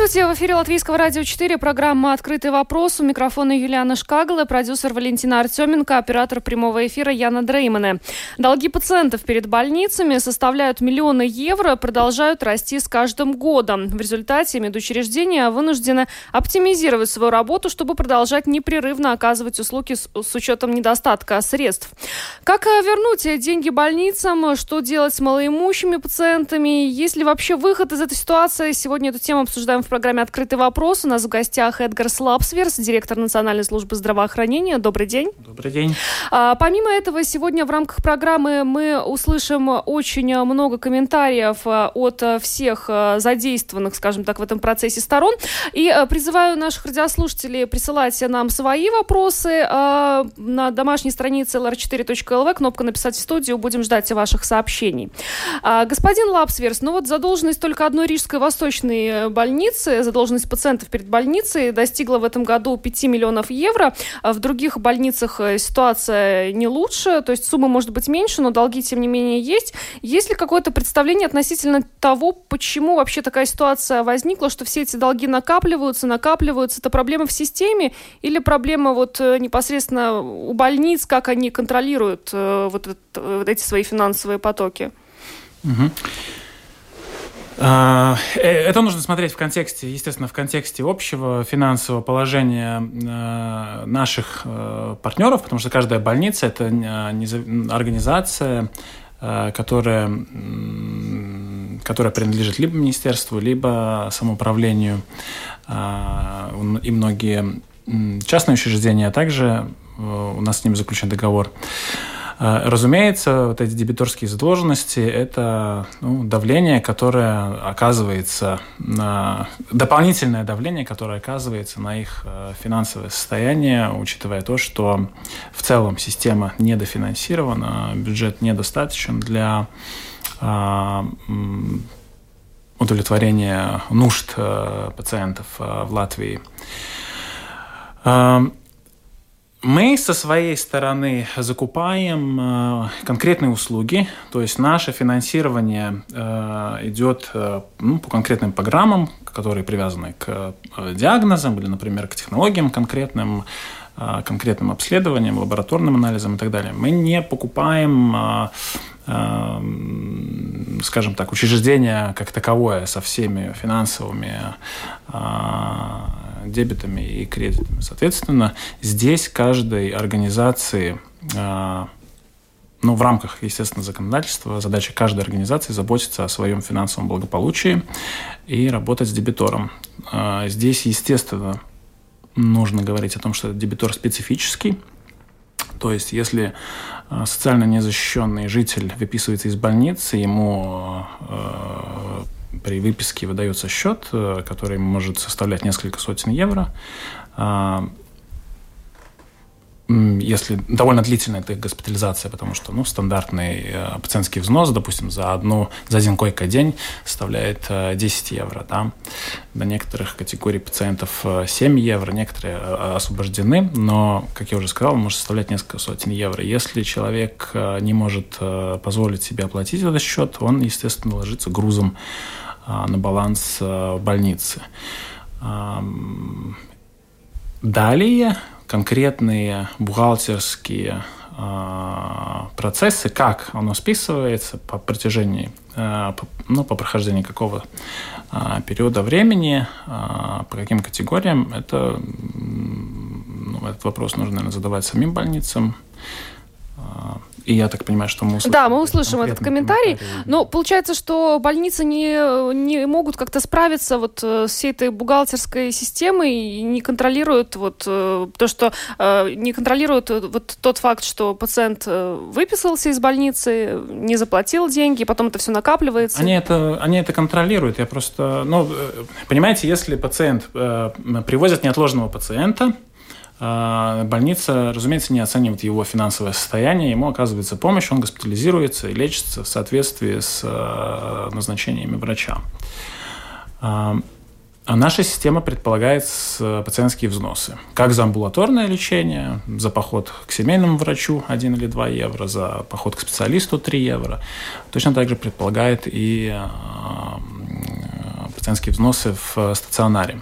Здравствуйте, в эфире Латвийского радио 4, программа «Открытый вопрос». У микрофона Юлиана Шкагала, продюсер Валентина Артеменко, оператор прямого эфира Яна Дреймане. Долги пациентов перед больницами составляют миллионы евро, продолжают расти с каждым годом. В результате медучреждения вынуждены оптимизировать свою работу, чтобы продолжать непрерывно оказывать услуги с, с учетом недостатка средств. Как э, вернуть деньги больницам? Что делать с малоимущими пациентами? Есть ли вообще выход из этой ситуации? Сегодня эту тему обсуждаем обсуждаем в программе «Открытый вопрос». У нас в гостях Эдгар Слапсверс, директор Национальной службы здравоохранения. Добрый день. Добрый день. А, помимо этого, сегодня в рамках программы мы услышим очень много комментариев а, от всех а, задействованных, скажем так, в этом процессе сторон. И а, призываю наших радиослушателей присылать нам свои вопросы на домашней странице lr4.lv, кнопка «Написать в студию». Будем ждать ваших сообщений. А, господин Лапсверс, ну вот задолженность только одной рижской восточной больницы больницы, задолженность пациентов перед больницей достигла в этом году 5 миллионов евро. В других больницах э, ситуация не лучше, то есть сумма может быть меньше, но долги тем не менее есть. Есть ли какое-то представление относительно того, почему вообще такая ситуация возникла, что все эти долги накапливаются, накапливаются? Это проблема в системе или проблема вот э, непосредственно у больниц, как они контролируют э, вот, это, вот эти свои финансовые потоки? Угу. А, э, это нужно смотреть в контексте, естественно, в контексте общего финансового положения э, наших э, партнеров, потому что каждая больница – это организация, которая, которая принадлежит либо министерству, либо самоуправлению. А, и многие частные учреждения, а также у нас с ними заключен договор. А, разумеется, вот эти дебиторские задолженности – это ну, давление, которое оказывается на дополнительное давление, которое оказывается на их э, финансовое состояние, учитывая то, что в целом система недофинансирована, бюджет недостаточен для а, удовлетворения нужд э, пациентов э, в Латвии. Мы со своей стороны закупаем э, конкретные услуги, то есть наше финансирование э, идет э, ну, по конкретным программам, которые привязаны к диагнозам или, например, к технологиям конкретным, конкретным обследованиям, лабораторным анализам и так далее. Мы не покупаем э, э, скажем так, учреждение как таковое со всеми финансовыми дебетами и кредитами. Соответственно, здесь каждой организации а, ну, в рамках, естественно, законодательства, задача каждой организации заботиться о своем финансовом благополучии и работать с дебитором. А, здесь, естественно, нужно говорить о том, что дебитор специфический, то есть, если а, социально незащищенный житель выписывается из больницы, ему при выписке выдается счет, э, который может составлять несколько сотен евро. А, если довольно длительная эта госпитализация, потому что ну, стандартный э, пациентский взнос, допустим, за, одну, за один койко-день составляет 10 э, евро. Да? До некоторых категорий пациентов 7 евро, некоторые освобождены, но, как я уже сказал, может составлять несколько сотен евро. Если человек не может позволить себе оплатить этот счет, он, естественно, ложится грузом а, на баланс а, больницы. Далее конкретные бухгалтерские а, процессы, как оно списывается по протяжении, ну, по прохождении какого периода времени, по каким категориям, это, ну, этот вопрос нужно, наверное, задавать самим больницам. И я так понимаю, что мы услышим. Да, мы услышим этот комментарий. комментарий. Но получается, что больницы не, не могут как-то справиться вот э, с всей этой бухгалтерской системой и не контролируют вот э, то, что э, не контролируют вот тот факт, что пациент выписался из больницы, не заплатил деньги, потом это все накапливается. Они это, они это контролируют. Я просто, ну, понимаете, если пациент привозят неотложного пациента, больница, разумеется, не оценивает его финансовое состояние, ему оказывается помощь, он госпитализируется и лечится в соответствии с а, назначениями врача. а наша система предполагает пациентские взносы. Как за амбулаторное лечение, за поход к семейному врачу 1 или 2 евро, за поход к специалисту 3 евро. Точно так же предполагает и пациентские взносы в стационаре.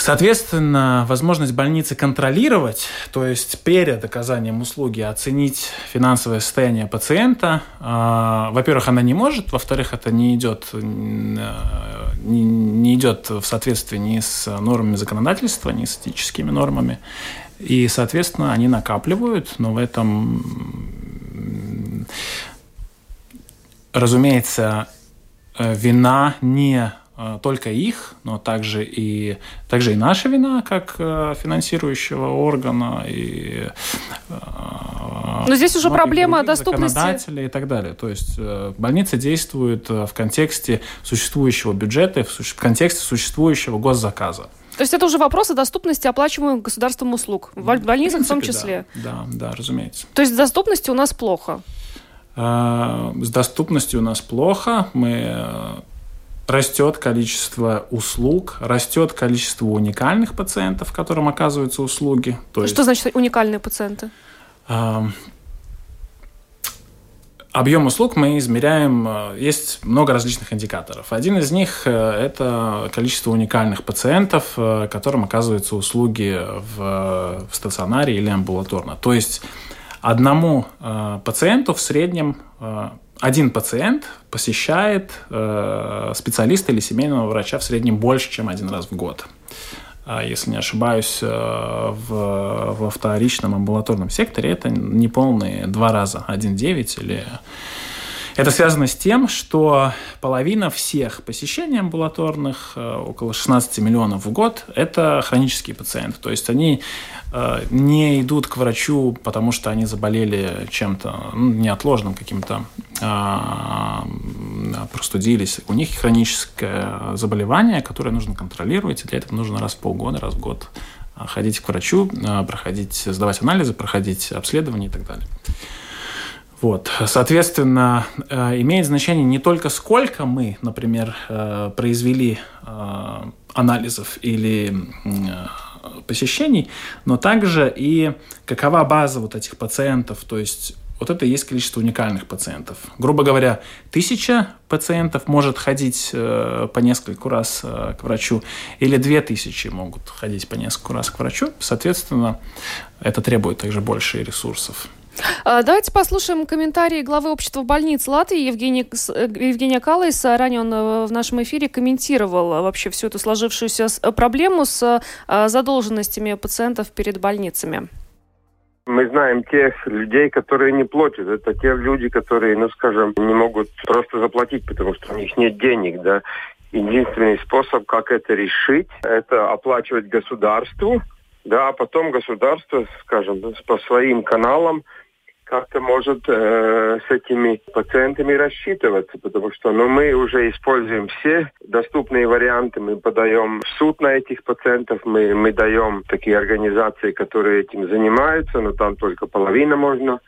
Соответственно, возможность больницы контролировать, то есть перед оказанием услуги оценить финансовое состояние пациента, э, во-первых, она не может, во-вторых, это не идет, э, не, не идет в соответствии ни с нормами законодательства, ни с этическими нормами. И, соответственно, они накапливают, но в этом, разумеется, э, вина не только их, но также и, также и наша вина как э, финансирующего органа. И, э, но здесь уже проблема доступности. и так далее. То есть больница действует в контексте существующего бюджета, в контексте существующего госзаказа. То есть это уже вопрос о доступности оплачиваемых государством услуг. В больницах в, принципе, в том числе. Да, да, да, разумеется. То есть с доступностью у нас плохо. С доступностью у нас плохо. Мы растет количество услуг, растет количество уникальных пациентов, которым оказываются услуги. То Что есть, значит уникальные пациенты? Объем услуг мы измеряем, э, есть много различных индикаторов. Один из них э, – это количество уникальных пациентов, э, которым оказываются услуги в, в стационаре или амбулаторно. То есть одному пациенту в среднем один пациент посещает э, специалиста или семейного врача в среднем больше, чем один раз в год. А если не ошибаюсь, э, в, во вторичном амбулаторном секторе это неполные два раза, 1,9 или это связано с тем, что половина всех посещений амбулаторных, э, около 16 миллионов в год, это хронические пациенты. То есть они э, не идут к врачу, потому что они заболели чем-то ну, неотложным каким-то, а, простудились. У них хроническое заболевание, которое нужно контролировать, и для этого нужно раз в полгода, раз в год ходить к врачу, проходить, сдавать анализы, проходить обследование и так далее. Вот. Соответственно, э, имеет значение не только сколько мы, например, э, произвели э, анализов или посещений, но также и какова база вот этих пациентов, то есть вот это и есть количество уникальных пациентов. Грубо говоря, тысяча пациентов может ходить по нескольку раз к врачу, или две тысячи могут ходить по нескольку раз к врачу. Соответственно, это требует также больше ресурсов. А, давайте послушаем комментарии главы общества больниц Латвии Евгения, э, Евгения Калайс. Ранее он э, в нашем эфире комментировал э, вообще всю эту сложившуюся проблему с задолженностями пациентов перед больницами. Мы знаем тех людей, которые не платят. Это те люди, которые, ну, скажем, не могут просто заплатить, потому что у них нет денег, да. Единственный способ, как это решить, это оплачивать государству, да, а потом государство, скажем, по своим каналам как-то может э, с этими пациентами рассчитываться, потому что ну, мы уже используем все доступные варианты, мы подаем в суд на этих пациентов, мы, мы даем такие организации, которые этим занимаются, но там только половина можно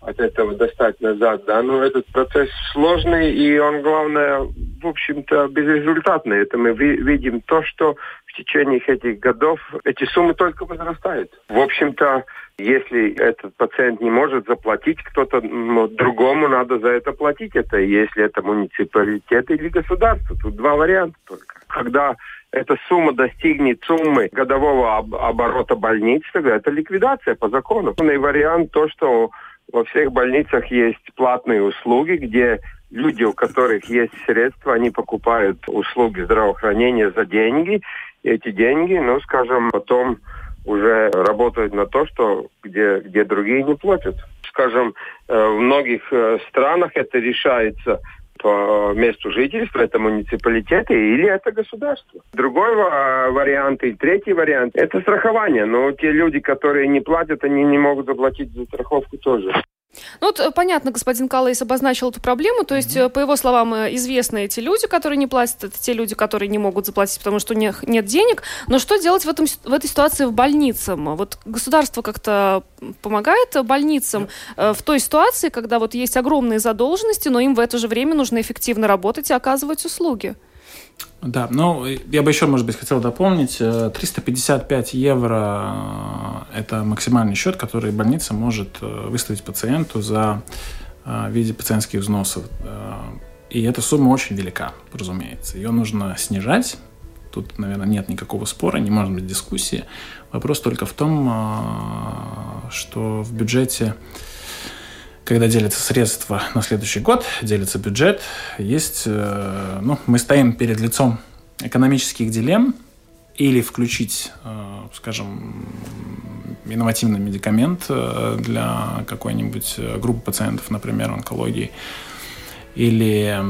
от этого достать назад, да, но этот процесс сложный, и он, главное, в общем-то, безрезультатный. Это мы видим то, что в течение этих годов эти суммы только возрастают. В общем-то, если этот пациент не может заплатить, кто-то другому надо за это платить. Это если это муниципалитет или государство. Тут два варианта только. Когда эта сумма достигнет суммы годового об оборота больниц, тогда это ликвидация по закону. Главный вариант то, что во всех больницах есть платные услуги, где люди, у которых есть средства, они покупают услуги здравоохранения за деньги. И эти деньги, ну, скажем, потом уже работают на то, что где, где другие не платят. Скажем, э, в многих э, странах это решается по месту жительства, это муниципалитеты или это государство. Другой вариант и третий вариант – это страхование. Но те люди, которые не платят, они не могут заплатить за страховку тоже. Ну вот э, понятно, господин Калайс обозначил эту проблему, то есть, mm-hmm. по его словам, э, известны эти люди, которые не платят, это те люди, которые не могут заплатить, потому что у них нет денег. Но что делать в, этом, в этой ситуации в больницам? Вот государство как-то помогает больницам mm-hmm. в той ситуации, когда вот есть огромные задолженности, но им в это же время нужно эффективно работать и оказывать услуги? Да, ну, я бы еще, может быть, хотел дополнить. 355 евро – это максимальный счет, который больница может выставить пациенту за в виде пациентских взносов. И эта сумма очень велика, разумеется. Ее нужно снижать. Тут, наверное, нет никакого спора, не может быть дискуссии. Вопрос только в том, что в бюджете, когда делятся средства на следующий год, делится бюджет, есть, э, ну, мы стоим перед лицом экономических дилемм, или включить, э, скажем, инновативный медикамент э, для какой-нибудь группы пациентов, например, онкологии, или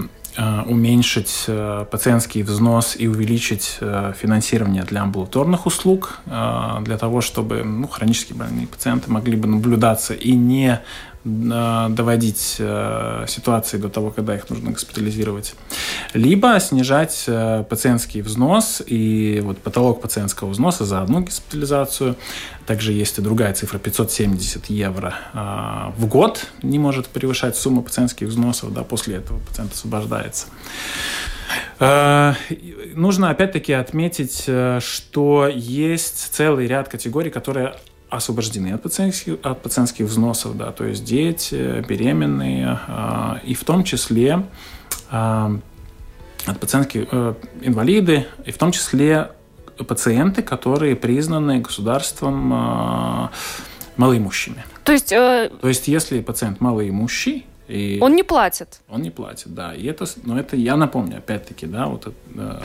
уменьшить пациентский взнос и увеличить финансирование для амбулаторных услуг, для того, чтобы ну, хронически больные пациенты могли бы наблюдаться и не доводить э, ситуации до того, когда их нужно госпитализировать, либо снижать э, пациентский взнос и вот потолок пациентского взноса за одну госпитализацию. Также есть и другая цифра 570 евро э, в год не может превышать сумму пациентских взносов, да, после этого пациент освобождается. Нужно опять-таки отметить, что есть целый ряд категорий, которые освобождены от пациентских, от пациентских взносов, да, то есть дети, беременные, а, и в том числе а, от пациентских э, инвалиды, и в том числе пациенты, которые признаны государством а, малоимущими. То есть, э... то есть если пациент малоимущий, и он не платит. Он не платит, да. И это, но это я напомню, опять-таки, да, вот э,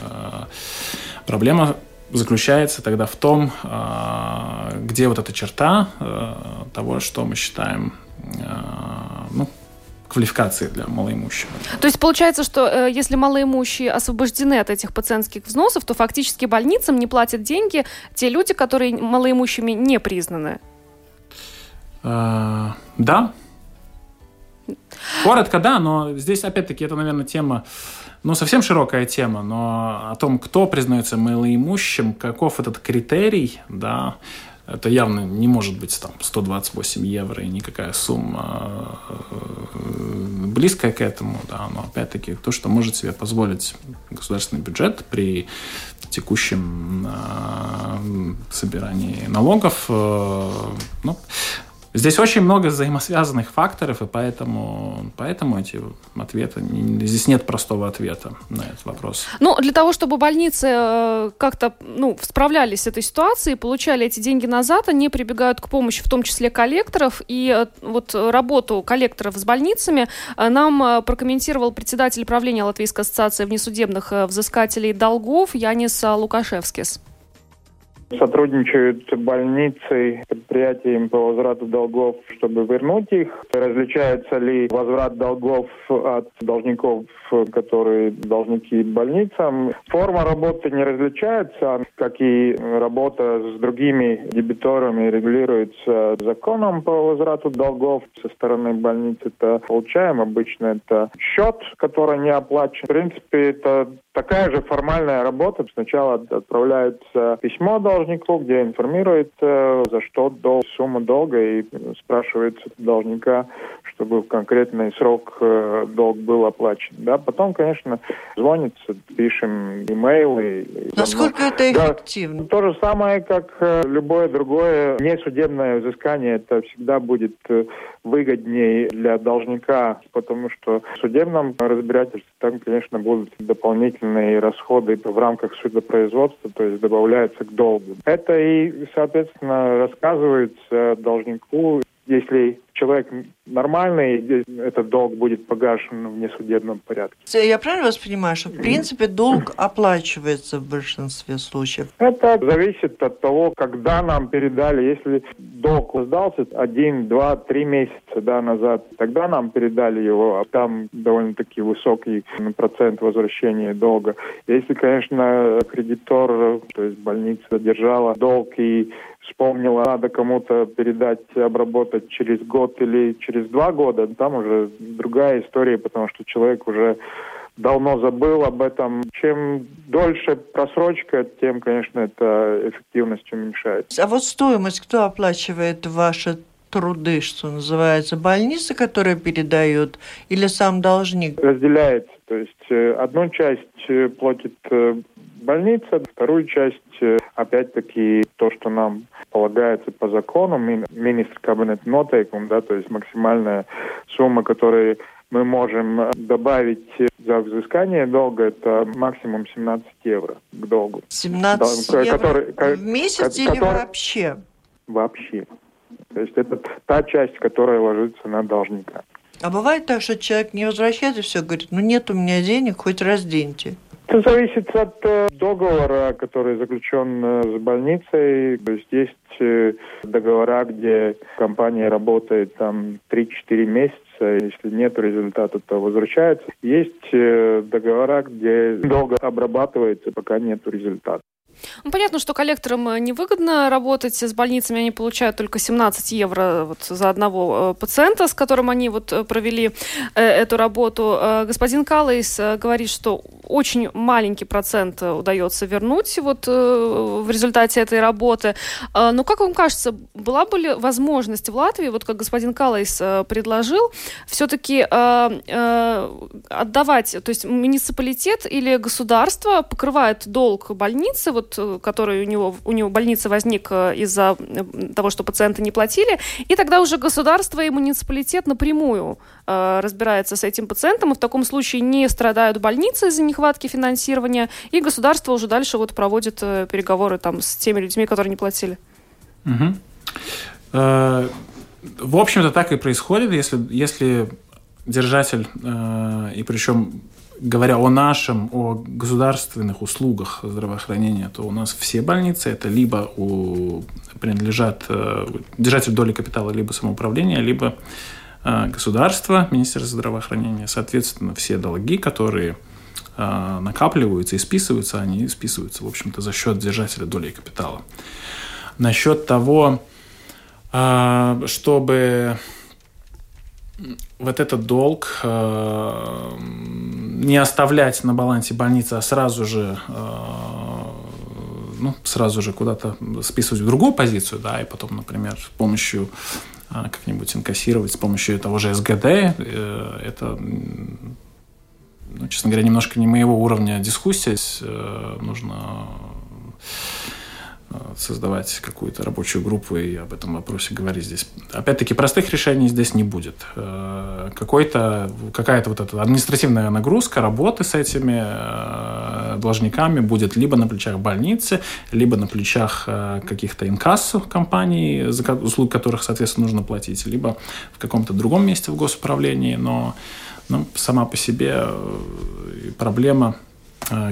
проблема заключается тогда в том, а, где вот эта черта а, того, что мы считаем а, ну, квалификации для малоимущего. То есть получается, что э, если малоимущие освобождены от этих пациентских взносов, то фактически больницам не платят деньги те люди, которые малоимущими не признаны? да. Коротко, да, но здесь опять-таки это, наверное, тема ну, совсем широкая тема, но о том, кто признается малоимущим, каков этот критерий, да, это явно не может быть там 128 евро и никакая сумма э, близкая к этому, да, но опять-таки то, что может себе позволить государственный бюджет при текущем э, собирании налогов, э, ну, Здесь очень много взаимосвязанных факторов, и поэтому, поэтому эти ответы, здесь нет простого ответа на этот вопрос. Ну, для того, чтобы больницы э, как-то ну, справлялись с этой ситуацией, получали эти деньги назад, они прибегают к помощи, в том числе коллекторов, и э, вот работу коллекторов с больницами э, нам прокомментировал председатель правления Латвийской ассоциации внесудебных взыскателей долгов Янис Лукашевскис. Сотрудничают больницы, предприятиями по возврату долгов, чтобы вернуть их. Различается ли возврат долгов от должников, которые должники больницам? Форма работы не различается, как и работа с другими дебиторами регулируется законом по возврату долгов. Со стороны больницы это получаем. Обычно это счет, который не оплачен. В принципе, это такая же формальная работа. Сначала отправляется письмо должнику, где информируется, за что долг, сумма долга, и спрашивается должника, чтобы в конкретный срок э, долг был оплачен. Да, потом, конечно, звонится, пишем имейлы. Насколько это эффективно? Да, то же самое, как э, любое другое несудебное взыскание, это всегда будет э, выгоднее для должника, потому что в судебном разбирательстве там, конечно, будут дополнительные расходы в рамках судопроизводства, то есть добавляются к долгу. Это и, соответственно, рассказывается должнику, если человек нормальный, этот долг будет погашен в несудебном порядке. Я правильно вас понимаю, что в принципе долг оплачивается в большинстве случаев? Это зависит от того, когда нам передали. Если долг сдался один, два, три месяца да, назад, тогда нам передали его, а там довольно-таки высокий процент возвращения долга. Если, конечно, кредитор, то есть больница задержала долг и вспомнила, надо кому-то передать, обработать через год или через два года, там уже другая история, потому что человек уже давно забыл об этом. Чем дольше просрочка, тем, конечно, эта эффективность уменьшается. А вот стоимость кто оплачивает ваши труды, что называется, больница, которая передает, или сам должник? Разделяется. То есть э, одну часть э, платит э, больница, вторую часть, опять-таки, то, что нам полагается по закону, министр кабинет нотейкум, да, то есть максимальная сумма, которую мы можем добавить за взыскание долга, это максимум 17 евро к долгу. 17 да, евро который, в месяц который, или вообще? Вообще. То есть это та часть, которая ложится на должника. А бывает так, что человек не возвращается и все говорит, ну нет у меня денег, хоть разденьте. Это зависит от э, договора, который заключен э, с больницей. То есть есть э, договора, где компания работает там 3-4 месяца, если нет результата, то возвращается. Есть договора, где долго обрабатывается, пока нет результата. Ну, понятно, что коллекторам э, невыгодно работать с больницами, они получают только 17 евро вот за одного э, пациента, с которым они вот э, провели эту работу. Господин Калейс говорит, что очень маленький процент удается вернуть вот в результате этой работы. Но как вам кажется, была бы ли возможность в Латвии, вот как господин Калейс предложил, все-таки отдавать, то есть муниципалитет или государство покрывает долг больницы, вот Э, который у него, у него больница возник э, из-за э, того, что пациенты не платили, и тогда уже государство и муниципалитет напрямую э, разбирается с этим пациентом, и в таком случае не страдают больницы из-за нехватки финансирования, и государство уже дальше вот проводит э, переговоры там с теми людьми, которые не платили. Угу. Э, в общем-то, так и происходит, если, если держатель, э, и причем говоря о нашем, о государственных услугах здравоохранения, то у нас все больницы это либо у, принадлежат э, держатель доли капитала, либо самоуправление, либо э, государство, Министерство здравоохранения. Соответственно, все долги, которые э, накапливаются и списываются, они списываются, в общем-то, за счет держателя доли капитала. Насчет того, чтобы вот этот долг э, не оставлять на балансе больницы, а сразу же э, ну, сразу же куда-то списывать в другую позицию, да, и потом, например, с помощью э, как-нибудь инкассировать с помощью того же СГД, это, ну, честно говоря, немножко не моего уровня дискуссия. Нужно создавать какую-то рабочую группу и об этом вопросе говорить здесь. Опять-таки, простых решений здесь не будет. Э, какой-то, какая-то вот эта административная нагрузка работы с этими э, должниками будет либо на плечах больницы, либо на плечах э, каких-то инкассов компаний, за услуг которых, соответственно, нужно платить, либо в каком-то другом месте в госуправлении, но ну, сама по себе проблема Э,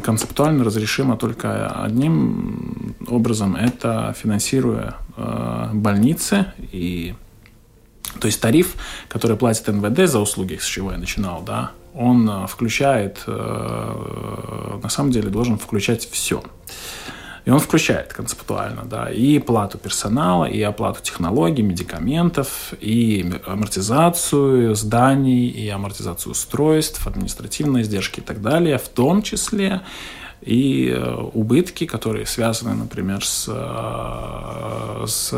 концептуально разрешимо только одним образом, это финансируя э, больницы и то есть тариф, который платит НВД за услуги, с чего я начинал, да, он э, включает, на самом деле должен включать все. И он включает концептуально, да, и плату персонала, и оплату технологий, медикаментов, и амортизацию зданий, и амортизацию устройств, административные издержки и так далее, в том числе и э, убытки, которые связаны, например, с, э, с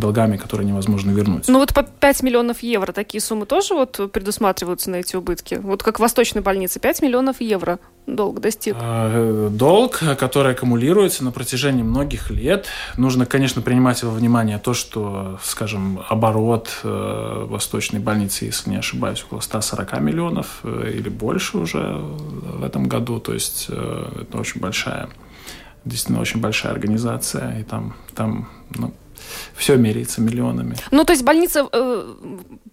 долгами, которые невозможно вернуть. Ну вот по 5 миллионов евро такие суммы тоже вот предусматриваются на эти убытки? Вот как в Восточной больнице 5 миллионов евро долг достиг? А, долг, который аккумулируется на протяжении многих лет. Нужно, конечно, принимать во внимание то, что, скажем, оборот э, Восточной больницы, если не ошибаюсь, около 140 миллионов э, или больше уже в этом году. То есть э, это очень большая, действительно очень большая организация. И там, там ну, все меряется миллионами. Ну, то есть больница, э,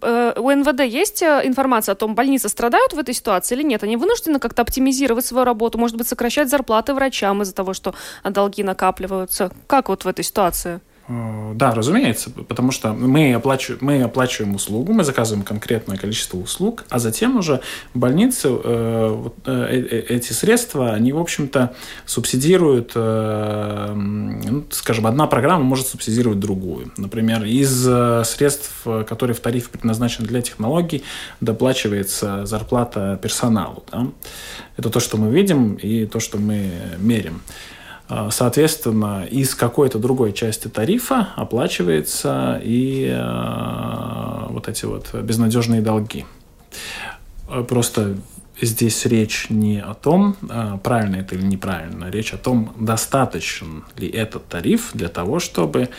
э, у НВД есть э, информация о том, больницы страдают в этой ситуации или нет? Они вынуждены как-то оптимизировать свою работу, может быть, сокращать зарплаты врачам из-за того, что долги накапливаются? Как вот в этой ситуации? Э, да, разумеется, потому что мы оплачиваем, мы оплачиваем услугу, мы заказываем конкретное количество услуг, а затем уже больницы э, э, эти средства, они, в общем-то, субсидируют, ну, скажем, одна программа может субсидировать другую. Например, из средств, которые в тарифе предназначены для технологий, доплачивается зарплата персоналу. Да? Это то, что мы видим и то, что мы мерим. Э, соответственно, из какой-то другой части тарифа оплачивается и э, вот эти вот безнадежные долги. Просто здесь речь не о том, правильно это или неправильно, речь о том, достаточен ли этот тариф для того, чтобы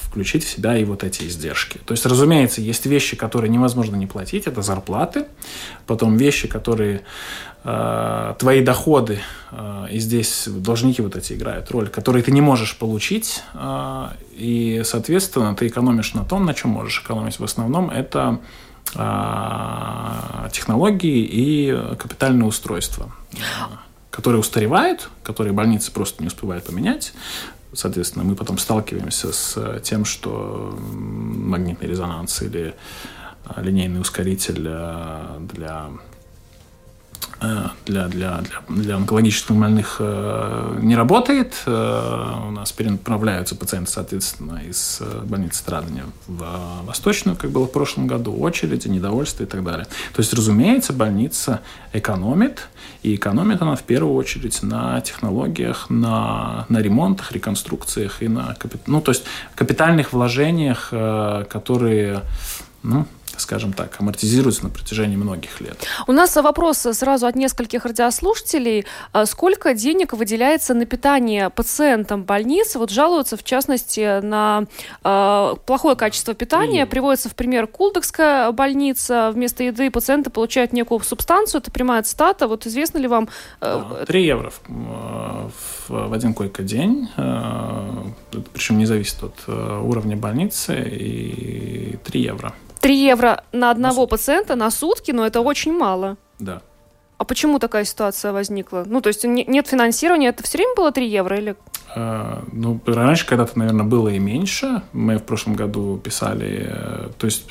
включить в себя и вот эти издержки. То есть, разумеется, есть вещи, которые невозможно не платить, это зарплаты, потом вещи, которые э, твои доходы, э, и здесь должники вот эти играют роль, которые ты не можешь получить, э, и, соответственно, ты экономишь на том, на чем можешь экономить. В основном это э, технологии и капитальные устройства которые устаревают, которые больницы просто не успевают поменять, Соответственно, мы потом сталкиваемся с э, тем, что магнитный резонанс или э, линейный ускоритель э, для Э, для, для, для, для онкологических больных э, не работает. Э, у нас перенаправляются пациенты, соответственно, из больницы страдания в Восточную, как было в прошлом году, очереди, недовольство и так далее. То есть, разумеется, больница экономит, и экономит она в первую очередь на технологиях, на, на ремонтах, реконструкциях и на ну, то есть капитальных вложениях, которые ну, скажем так, амортизируется на протяжении многих лет. У нас вопрос сразу от нескольких радиослушателей. А сколько денег выделяется на питание пациентам больницы? Вот жалуются, в частности, на э, плохое качество питания. И... Приводится в пример Кулдокская больница. Вместо еды пациенты получают некую субстанцию, это прямая цитата. Вот известно ли вам... Э, да, 3 евро в, в, в один койко-день. Э, причем не зависит от э, уровня больницы. И 3 евро. 3 евро на одного на пациента на сутки, но это очень мало. Да. А почему такая ситуация возникла? Ну, то есть нет финансирования, это все время было 3 евро или... А, ну, раньше когда-то, наверное, было и меньше. Мы в прошлом году писали... Э, то есть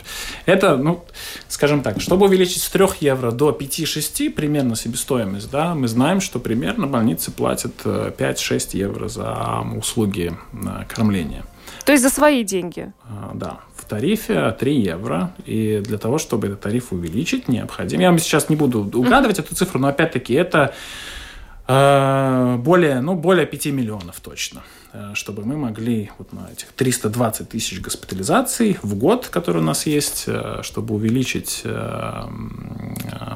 это, ну, скажем так, чтобы увеличить с 3 евро до 5-6 примерно себестоимость, да, мы знаем, что примерно больницы платят 5-6 э, евро за услуги э, кормления. То есть за свои деньги? А, да тарифе 3 евро. И для того, чтобы этот тариф увеличить, необходимо... Я вам сейчас не буду угадывать эту цифру, но опять-таки это э, более, ну, более 5 миллионов точно э, чтобы мы могли вот на этих 320 тысяч госпитализаций в год, которые у нас есть, чтобы увеличить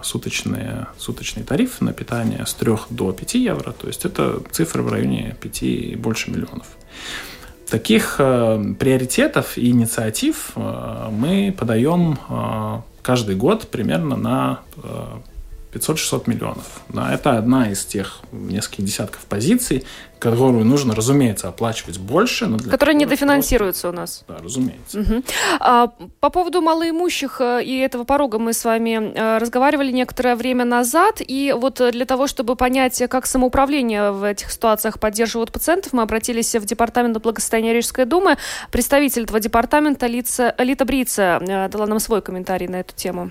суточные, суточный тариф на питание с 3 до 5 евро. То есть это цифры в районе 5 и больше миллионов. Таких э, приоритетов и инициатив э, мы подаем э, каждый год примерно на 500-600 миллионов. Да, это одна из тех нескольких десятков позиций, которую нужно, разумеется, оплачивать больше. Но для Которые недофинансируются просто... у нас. Да, разумеется. Угу. А, по поводу малоимущих э, и этого порога мы с вами э, разговаривали некоторое время назад. И вот для того, чтобы понять, как самоуправление в этих ситуациях поддерживают пациентов, мы обратились в Департамент благосостояния Рижской думы. Представитель этого департамента Лица, Лита Брица э, дала нам свой комментарий на эту тему.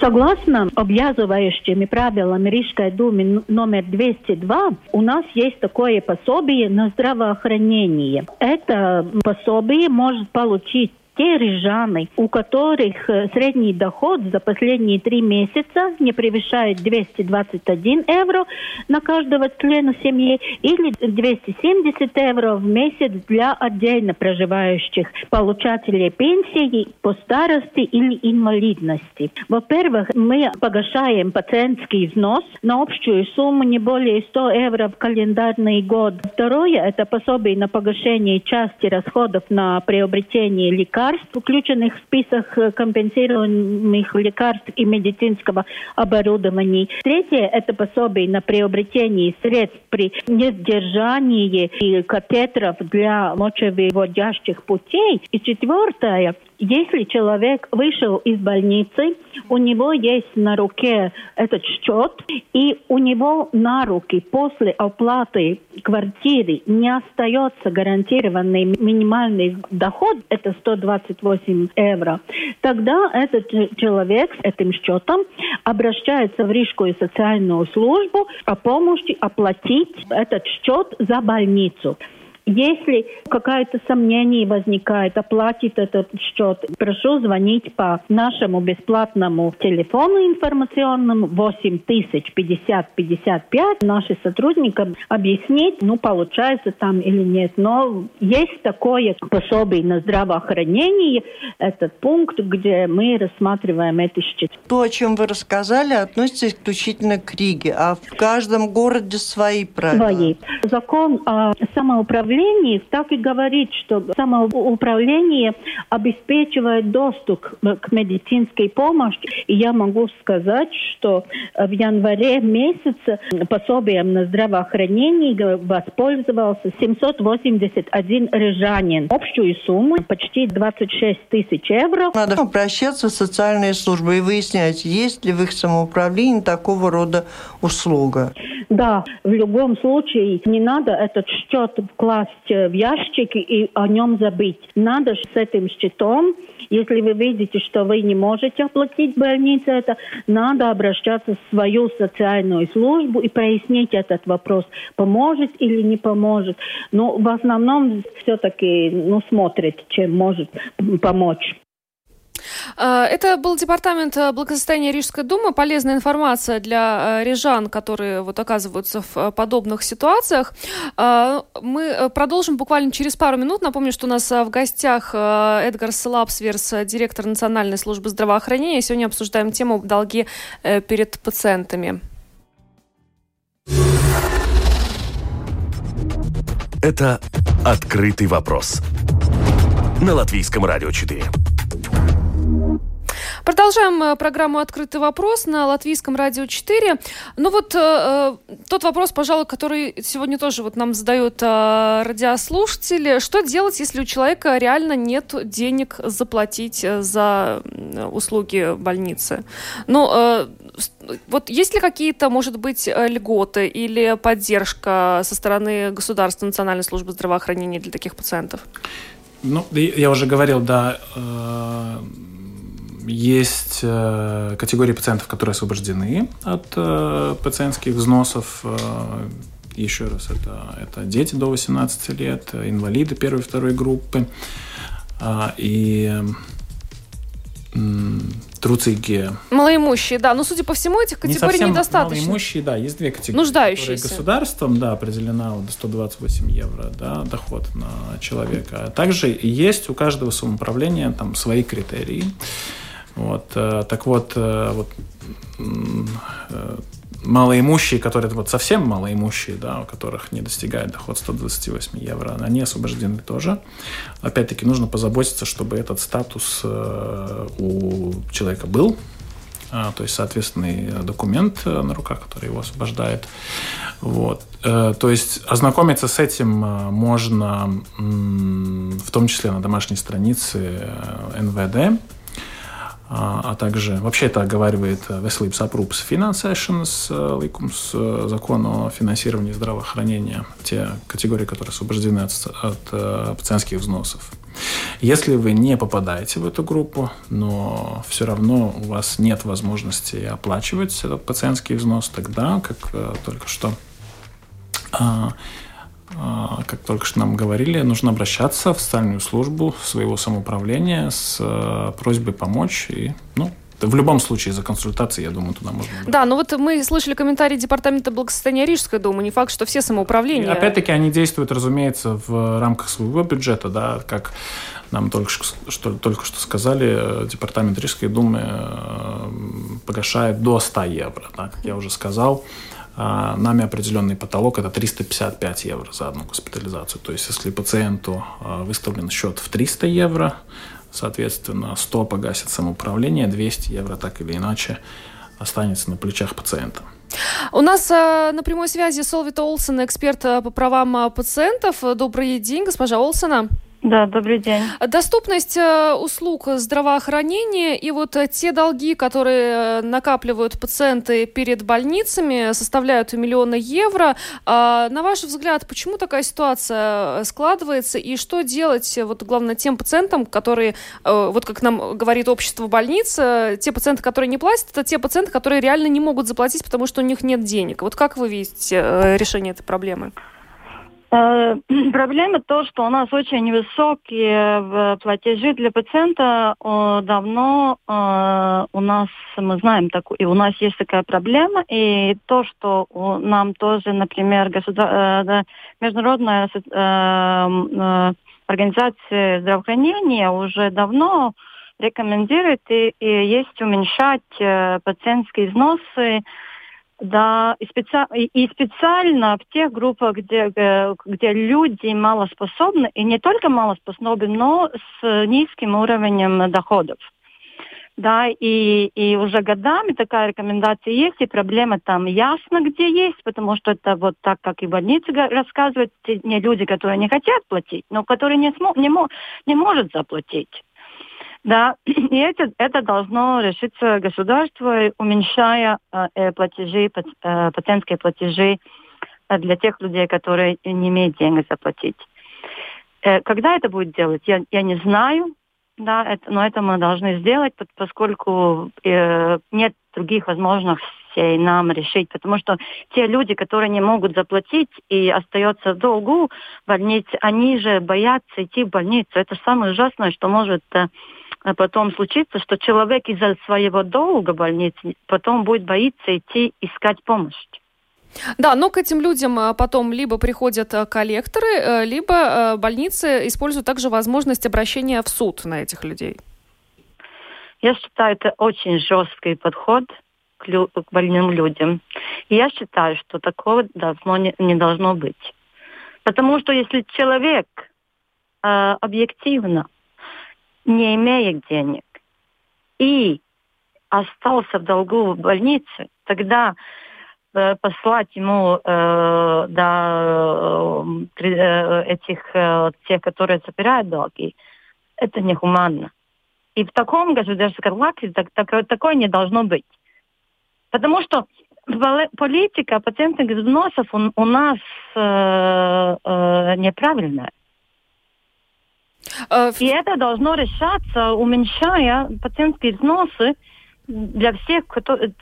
Согласно обязывающими правилам Рижской думы номер 202, у нас есть такое пособие на здравоохранение. Это пособие может получить те рижаны, у которых э, средний доход за последние три месяца не превышает 221 евро на каждого члена семьи или 270 евро в месяц для отдельно проживающих получателей пенсии по старости или инвалидности. Во-первых, мы погашаем пациентский взнос на общую сумму не более 100 евро в календарный год. Второе – это пособие на погашение части расходов на приобретение лекарств лекарств, включенных в список э, компенсируемых лекарств и медицинского оборудования. Третье – это пособие на приобретение средств при недержании и катетеров для мочевыводящих путей. И четвертое – если человек вышел из больницы, у него есть на руке этот счет, и у него на руки после оплаты квартиры не остается гарантированный минимальный доход, это 128 евро, тогда этот человек с этим счетом обращается в Рижскую социальную службу о помощи оплатить этот счет за больницу. Если какое-то сомнение возникает, оплатить этот счет, прошу звонить по нашему бесплатному телефону информационному 8 тысяч 50 55. Наши сотрудникам объяснить, ну, получается там или нет. Но есть такое пособие на здравоохранение, этот пункт, где мы рассматриваем эти счета. То, о чем вы рассказали, относится исключительно к Риге, а в каждом городе свои правила. Свои. Закон о самоуправлении так и говорит, что самоуправление обеспечивает доступ к медицинской помощи. И я могу сказать, что в январе месяце пособием на здравоохранение воспользовался 781 рижанин. Общую сумму почти 26 тысяч евро. Надо обращаться в социальные службы и выяснять, есть ли в их самоуправлении такого рода услуга. Да, в любом случае не надо этот счет класть в ящик и о нем забыть. Надо с этим счетом, если вы видите, что вы не можете оплатить больницу, это надо обращаться в свою социальную службу и прояснить этот вопрос, поможет или не поможет. Но в основном все-таки ну, смотрит, чем может помочь. А, это был департамент э, благосостояния Рижской думы. Полезная информация для э, рижан, которые вот оказываются в э, подобных ситуациях. Мы продолжим буквально через пару минут. Напомню, что у нас в гостях Эдгар Слапсверс, директор Национальной службы здравоохранения. Сегодня обсуждаем тему долги перед пациентами. Это «Открытый вопрос» на Латвийском радио 4. Продолжаем э, программу «Открытый вопрос» на Латвийском радио 4. Ну вот э, э, тот вопрос, пожалуй, который сегодня тоже вот нам задают э, радиослушатели. Что делать, если у человека реально нет денег заплатить э, за услуги больницы? Ну, э, вот есть ли какие-то, может быть, льготы или поддержка со стороны государства Национальной службы здравоохранения для таких пациентов? Ну, я уже говорил, да, э есть э, категории пациентов, которые освобождены от э, пациентских взносов. Э, еще раз, это, это дети до 18 лет, инвалиды первой и второй группы. И труцики. Малоимущие, да. Но, судя по всему, этих категорий не недостаточно. Малоимущие, да, есть две категории. Нуждающиеся. Государством, да, определена до 128 евро, да, доход на человека. Также есть у каждого самоуправления там свои критерии. Вот, э, так вот, э, вот э, малоимущие, которые вот совсем малоимущие, да, у которых не достигает доход 128 евро, они освобождены тоже. Опять-таки нужно позаботиться, чтобы этот статус у человека был, а, то есть соответственный документ на руках, который его освобождает. Вот. То есть ознакомиться с этим можно в том числе на домашней странице НВД, а, а также вообще это оговаривает Veselības aprūpas finansēšanas likums, закон о финансировании здравоохранения, те категории, которые освобождены от, от э, пациентских взносов. Если вы не попадаете в эту группу, но все равно у вас нет возможности оплачивать этот пациентский взнос, тогда, как э, только что а, как только что нам говорили, нужно обращаться в социальную службу своего самоуправления с э, просьбой помочь. И, ну, в любом случае, за консультацией, я думаю, туда можно... Брать. Да, но вот мы слышали комментарии Департамента благосостояния Рижской думы. Не факт, что все самоуправления... Опять-таки, они действуют, разумеется, в рамках своего бюджета, да, как нам только что, только что сказали, Департамент Рижской думы э, погашает до 100 евро, да, как я уже сказал. А, нами определенный потолок это 355 евро за одну госпитализацию. То есть, если пациенту а, выставлен счет в 300 евро, соответственно, 100 погасит самоуправление, 200 евро так или иначе останется на плечах пациента. У нас э, на прямой связи Солвита Олсен, эксперт по правам пациентов. Добрый день, госпожа Олсена. Да, добрый день. Доступность э, услуг здравоохранения и вот э, те долги, которые э, накапливают пациенты перед больницами, составляют миллионы евро. А, на ваш взгляд, почему такая ситуация складывается и что делать, вот главное, тем пациентам, которые, вот как нам говорит общество больниц, те пациенты, которые не платят, это те пациенты, которые реально не могут заплатить, потому что у них нет денег. Вот как вы видите решение этой проблемы? Э, проблема то, что у нас очень высокие платежи для пациента. Давно э, у нас, мы знаем, такую, и у нас есть такая проблема. И то, что нам тоже, например. Э, международная организация здравоохранения уже давно рекомендует и, и есть уменьшать пациентские взносы да, и, специ... и специально в тех группах, где, э, где люди малоспособны, и не только малоспособны, но с низким уровнем доходов. Да, и, и уже годами такая рекомендация есть, и проблема там ясно, где есть, потому что это вот так, как и больницы рассказывают, не люди, которые не хотят платить, но которые не, смо, не, мо, не может заплатить. Да, и это, это должно решиться государство, уменьшая э, платежи, э, пациентские платежи э, для тех людей, которые не имеют денег заплатить. Э, когда это будет делать, я, я не знаю, да, это, но это мы должны сделать, поскольку э, нет других возможностей нам решить, потому что те люди, которые не могут заплатить и остаются в долгу в больнице, они же боятся идти в больницу. Это самое ужасное, что может э, потом случится, что человек из-за своего долга больницы потом будет боиться идти искать помощь. Да, но к этим людям а, потом либо приходят а, коллекторы, э, либо больницы используют также возможность обращения в суд на этих людей. Я считаю, это очень жесткий подход к, лю- к больным людям. И я считаю, что такого давно не, не должно быть. Потому что если человек э, объективно не имеет денег и остался в долгу в больнице, тогда э, послать ему э, да, э, этих э, тех, которые собирают долги, это нехуманно. И в таком государстве, как Латвия, так, так, такое не должно быть. Потому что политика патентных взносов у, у нас э, э, неправильная. Э, И это должно решаться, уменьшая пациентские взносы для всех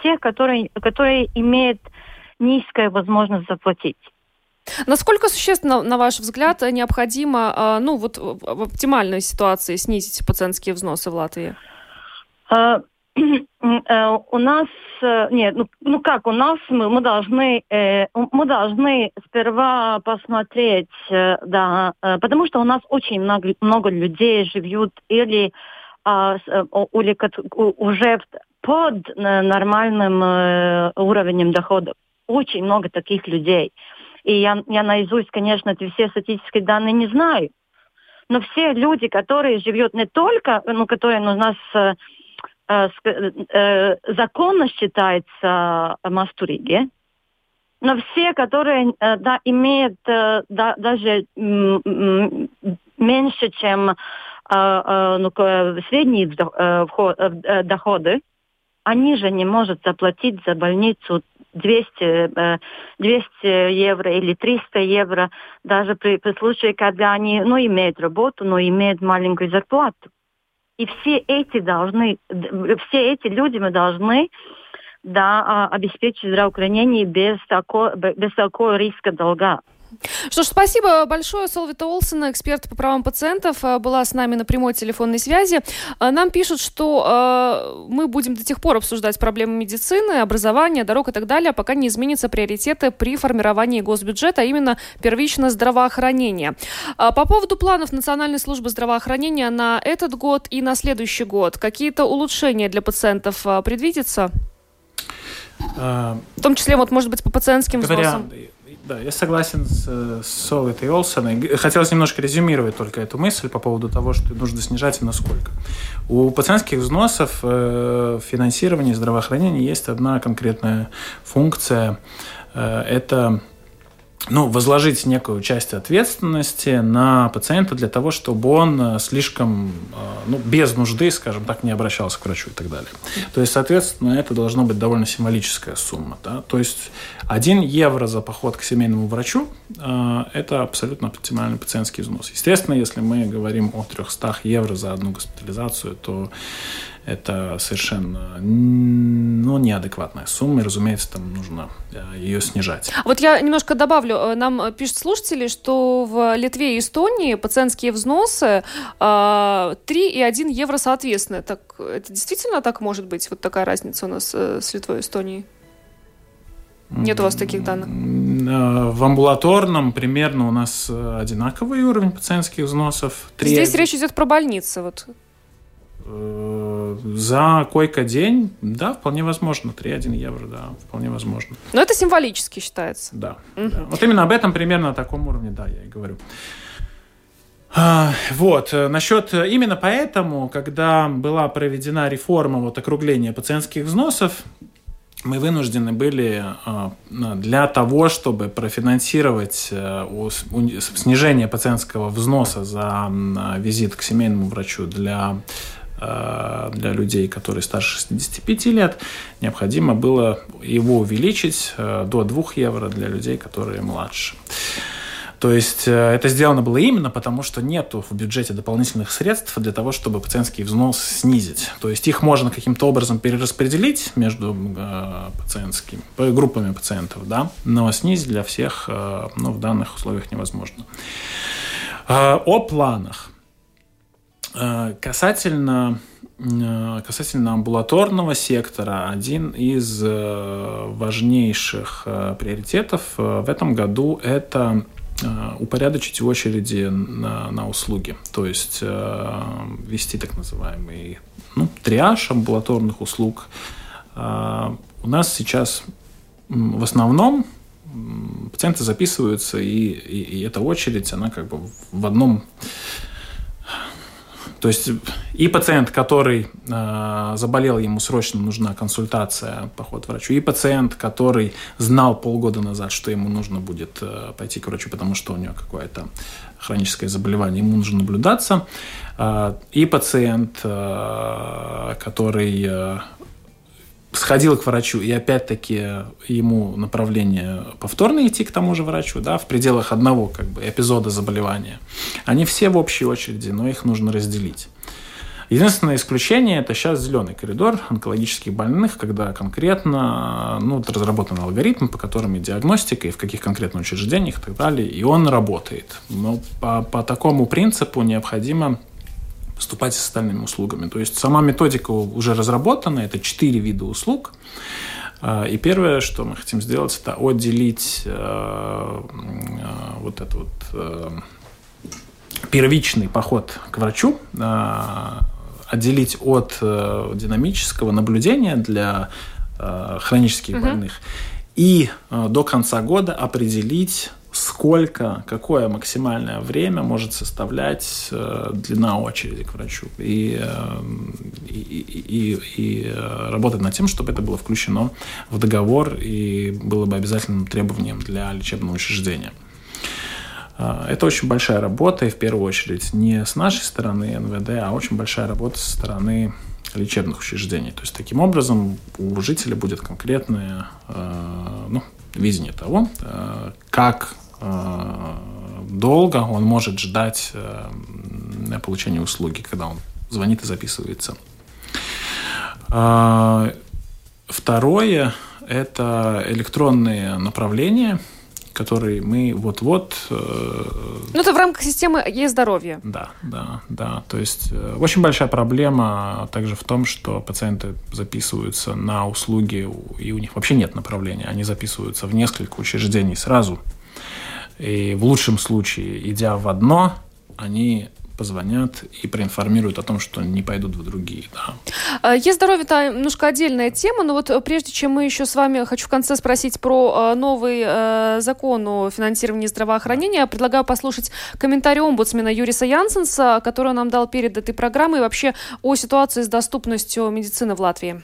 тех, которые, которые имеют низкую возможность заплатить. Насколько существенно, на ваш взгляд, необходимо, э, ну вот в оптимальной ситуации снизить пациентские взносы в Латвии? Э, Э, у нас э, нет, ну, ну как у нас мы, мы должны э, мы должны сперва посмотреть, да, потому что у нас очень много много людей живут или а, или уже под нормальным уровнем доходов. Очень много таких людей. И я, я наизусть, конечно, все статистические данные не знаю. Но все люди, которые живут не только, ну, которые у нас Э, э, законно считается мастуриге, но все, которые э, да, имеют да, даже меньше, чем ну, средние доходы, они же не могут заплатить за больницу 200, 200 евро или 300 евро, даже при, при случае, когда они ну, имеют работу, но имеют маленькую зарплату. И все эти должны, все эти люди мы должны да, а, обеспечить здравоохранение без такого, без такого риска долга. Что ж, спасибо большое. Солвита Олсена, эксперт по правам пациентов, э, была с нами на прямой телефонной связи. Э, нам пишут, что э, мы будем до тех пор обсуждать проблемы медицины, образования, дорог и так далее, пока не изменятся приоритеты при формировании госбюджета, а именно первично здравоохранение. По поводу планов Национальной службы здравоохранения на этот год и на следующий год, какие-то улучшения для пациентов предвидятся? В том числе, вот, может быть, по пациентским Говоря, взносам? Да, я согласен с, с Солитой Олсоной. Хотелось немножко резюмировать только эту мысль по поводу того, что нужно снижать и насколько. У пациентских взносов э, финансирования здравоохранения есть одна конкретная функция. Э, это ну, возложить некую часть ответственности на пациента для того, чтобы он э, слишком, э, ну, без нужды, скажем так, не обращался к врачу и так далее. То есть, соответственно, это должно быть довольно символическая сумма. Да? То есть, 1 евро за поход к семейному врачу э, – это абсолютно оптимальный пациентский взнос. Естественно, если мы говорим о 300 евро за одну госпитализацию, то это совершенно ну, неадекватная сумма, и, разумеется, там нужно ее снижать. Вот я немножко добавлю. Нам пишут слушатели, что в Литве и Эстонии пациентские взносы 3 и 1 евро соответственно. Так, это действительно так может быть? Вот такая разница у нас с Литвой и Эстонией? Нет у вас таких данных? Э, в амбулаторном примерно у нас э, одинаковый уровень пациентских взносов. 3... Здесь речь идет про больницы. Вот. Э, за койко-день, да, вполне возможно. 3,1 евро, да, вполне возможно. Но это символически считается. Да, угу. да. Вот именно об этом примерно на таком уровне, да, я и говорю. А, вот, насчет, именно поэтому, когда была проведена реформа вот, округления пациентских взносов, мы вынуждены были а, для того, чтобы профинансировать э, снижение пациентского взноса за визит к семейному врачу для э, для людей, которые старше 65 лет, необходимо было его увеличить э, до 2 евро для людей, которые младше. То есть э, это сделано было именно потому, что нету в бюджете дополнительных средств для того, чтобы пациентский взнос снизить. То есть их можно каким-то образом перераспределить между э, пациентскими группами пациентов, да, но снизить для всех э, ну, в данных условиях невозможно. О планах. Касательно Касательно амбулаторного сектора, один из важнейших приоритетов в этом году это Э, упорядочить очереди на, на услуги, то есть э, вести так называемый ну, триаж амбулаторных услуг. Э, у нас сейчас в основном пациенты записываются, и, и, и эта очередь, она как бы в одном то есть и пациент, который э, заболел, ему срочно нужна консультация, поход к врачу, и пациент, который знал полгода назад, что ему нужно будет э, пойти к врачу, потому что у него какое-то хроническое заболевание, ему нужно наблюдаться, э, и пациент, э, который сходил к врачу, и опять-таки ему направление повторно идти к тому же врачу, да, в пределах одного как бы, эпизода заболевания, они все в общей очереди, но их нужно разделить. Единственное исключение – это сейчас зеленый коридор онкологических больных, когда конкретно ну, разработан алгоритм, по которым и диагностика, и в каких конкретно учреждениях и так далее, и он работает. Но по, по такому принципу необходимо поступать с остальными услугами. То есть сама методика уже разработана, это четыре вида услуг. А, и первое, что мы хотим сделать, это отделить э, э, вот этот вот э, первичный поход к врачу, отделить от динамического наблюдения для хронических угу. больных и до конца года определить сколько, какое максимальное время может составлять э, длина очереди к врачу. И, э, и, и, и э, работать над тем, чтобы это было включено в договор и было бы обязательным требованием для лечебного учреждения. Э, это очень большая работа, и в первую очередь не с нашей стороны НВД, а очень большая работа со стороны лечебных учреждений. То есть таким образом у жителя будет конкретное э, ну, видение того, э, как долго он может ждать э, получения услуги, когда он звонит и записывается. Э, второе – это электронные направления, которые мы вот-вот... Ну, это в рамках системы e-здоровья. Да, да, да. То есть очень большая проблема также в том, что пациенты записываются на услуги, и у них вообще нет направления. Они записываются в несколько учреждений сразу – и в лучшем случае, идя в одно, они позвонят и проинформируют о том, что не пойдут в другие. Да. Есть здоровье это немножко отдельная тема, но вот прежде чем мы еще с вами, хочу в конце спросить про э, новый э, закон о финансировании здравоохранения, предлагаю послушать комментарий омбудсмена Юриса Янсенса, который нам дал перед этой программой, вообще о ситуации с доступностью медицины в Латвии.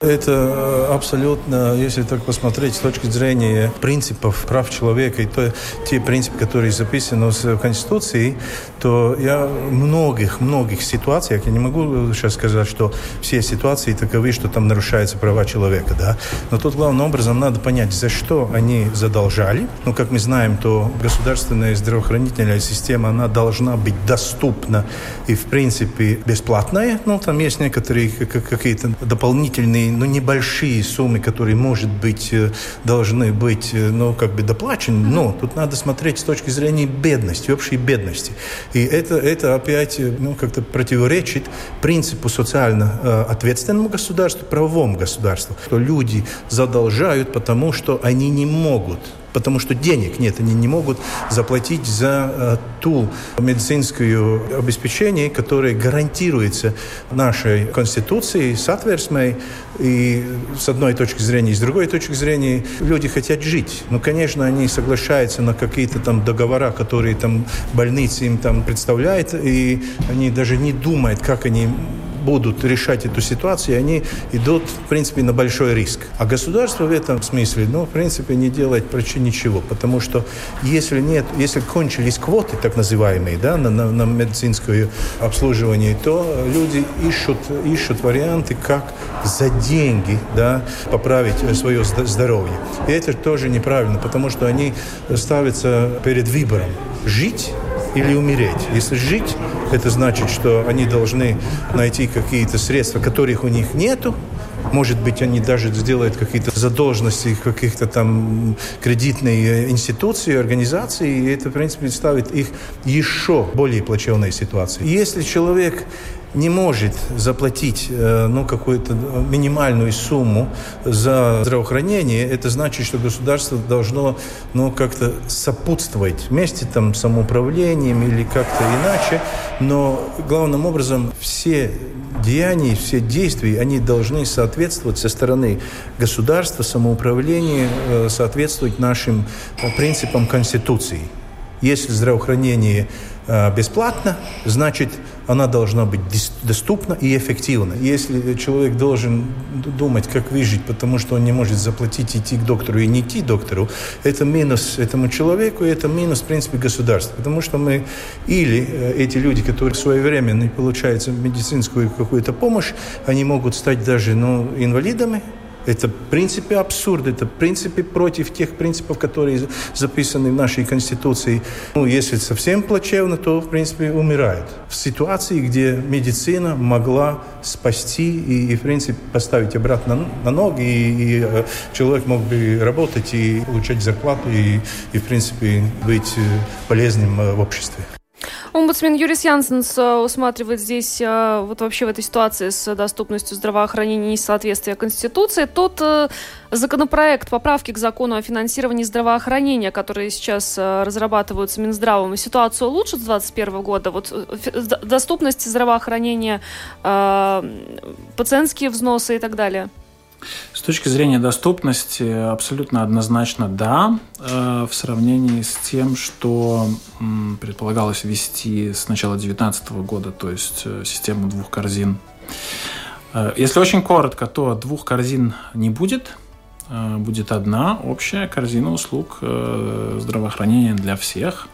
Это э, абсолютно, если так посмотреть с точки зрения принципов прав человека и то, те принципы, которые записаны в Конституции, то я в многих-многих ситуациях, я не могу сейчас сказать, что все ситуации таковы, что там нарушаются права человека, да, но тут главным образом надо понять, за что они задолжали. Ну, как мы знаем, то государственная здравоохранительная система, она должна быть доступна и, в принципе, бесплатная. Ну, там есть некоторые какие-то дополнительные ну, небольшие суммы, которые, может быть, э, должны быть, э, ну, как бы доплачены, но тут надо смотреть с точки зрения бедности, общей бедности. И это, это опять, э, ну, как-то противоречит принципу социально ответственному государству, правовому государству, что люди задолжают, потому что они не могут потому что денег нет, они не могут заплатить за э, ту медицинское обеспечение, которое гарантируется нашей Конституцией, сатверсмой, и с одной точки зрения, и с другой точки зрения люди хотят жить. Ну, конечно, они соглашаются на какие-то там договора, которые там больницы им там представляют, и они даже не думают, как они будут решать эту ситуацию, они идут, в принципе, на большой риск. А государство в этом смысле, ну, в принципе, не делает почти ничего, потому что если нет, если кончились квоты, так называемые, да, на, на, на медицинское обслуживание, то люди ищут, ищут варианты, как за деньги, да, поправить свое здоровье. И это тоже неправильно, потому что они ставятся перед выбором жить или умереть. Если жить, это значит, что они должны найти какие-то средства, которых у них нету, может быть, они даже сделают какие-то задолженности каких-то там кредитной институции, организации, и это, в принципе, ставит их еще более плачевной ситуации. Если человек не может заплатить э, ну, какую-то минимальную сумму за здравоохранение, это значит, что государство должно ну, как-то сопутствовать вместе там, самоуправлением или как-то иначе. Но главным образом все деяния, все действия, они должны соответствовать со стороны государства, самоуправления, э, соответствовать нашим принципам Конституции. Если здравоохранение э, бесплатно, значит она должна быть доступна и эффективна. Если человек должен думать, как выжить, потому что он не может заплатить, идти к доктору и не идти к доктору, это минус этому человеку, и это минус, в принципе, государства. Потому что мы или э, эти люди, которые своевременно получают медицинскую какую-то помощь, они могут стать даже ну, инвалидами, это, в принципе, абсурд, это, в принципе, против тех принципов, которые записаны в нашей Конституции. Ну, если совсем плачевно, то, в принципе, умирают. В ситуации, где медицина могла спасти и, и в принципе, поставить обратно на ноги, и, и э, человек мог бы работать и получать зарплату, и, и в принципе, быть э, полезным э, в обществе. Омбудсмен Юрис Янсенс э, усматривает здесь э, вот вообще в этой ситуации с доступностью здравоохранения несоответствие Конституции. Тот э, законопроект поправки к закону о финансировании здравоохранения, которые сейчас разрабатываются Минздравом, ситуацию улучшит с 2021 года? Вот доступность здравоохранения, пациентские взносы и так далее? С точки зрения доступности, абсолютно однозначно да, э, в сравнении с тем, что предполагалось ввести с начала 2019 года, то есть э, систему двух корзин. Э, если очень коротко, то двух корзин не будет, будет одна общая корзина услуг здравоохранения для всех –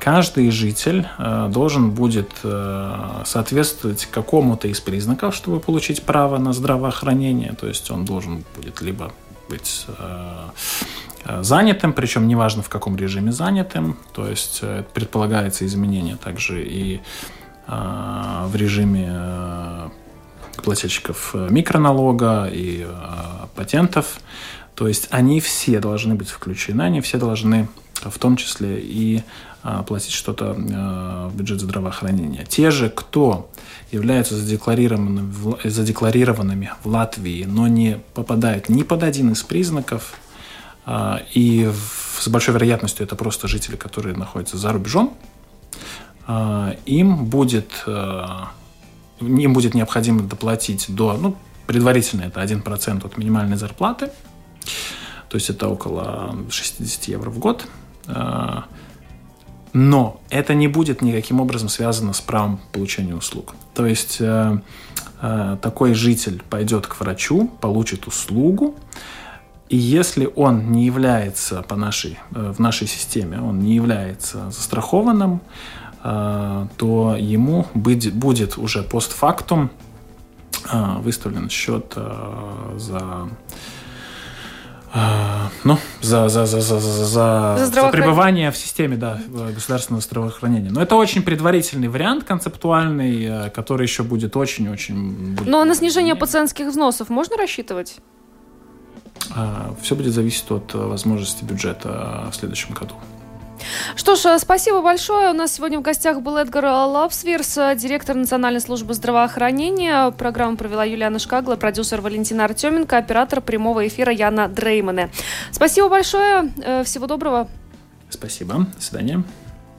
каждый житель э, должен будет э, соответствовать какому-то из признаков, чтобы получить право на здравоохранение. То есть он должен будет либо быть занятым, причем неважно в каком режиме занятым. То есть предполагается изменение также и в режиме плательщиков микроналога и патентов. То есть они все должны быть включены, они все должны в том числе и платить что-то а, в бюджет здравоохранения. Те же, кто являются задекларированными, задекларированными в Латвии, но не попадают ни под один из признаков, а, и с большой вероятностью это просто жители, которые находятся за рубежом, им будет, им будет необходимо доплатить до, ну, предварительно это 1% от минимальной зарплаты, то есть это около 60 евро в год. Но это не будет никаким образом связано с правом получения услуг. То есть э, э, такой житель пойдет к врачу, получит услугу, и если он не является по нашей, э, в нашей системе, он не является застрахованным, э, то ему будет, будет уже постфактум э, выставлен счет э, за ну, за, за, за, за, за, за, за пребывание в системе да, государственного здравоохранения. Но это очень предварительный вариант концептуальный, э, который еще будет очень-очень... Но на снижение пациентских взносов можно рассчитывать? А, Все будет зависеть от э, возможности бюджета в следующем году. Что ж, спасибо большое. У нас сегодня в гостях был Эдгар Лапсвирс, директор Национальной службы здравоохранения. Программу провела Юлиана Шкагла, продюсер Валентина Артеменко, оператор прямого эфира Яна Дреймане. Спасибо большое. Э, всего доброго. Спасибо. До свидания.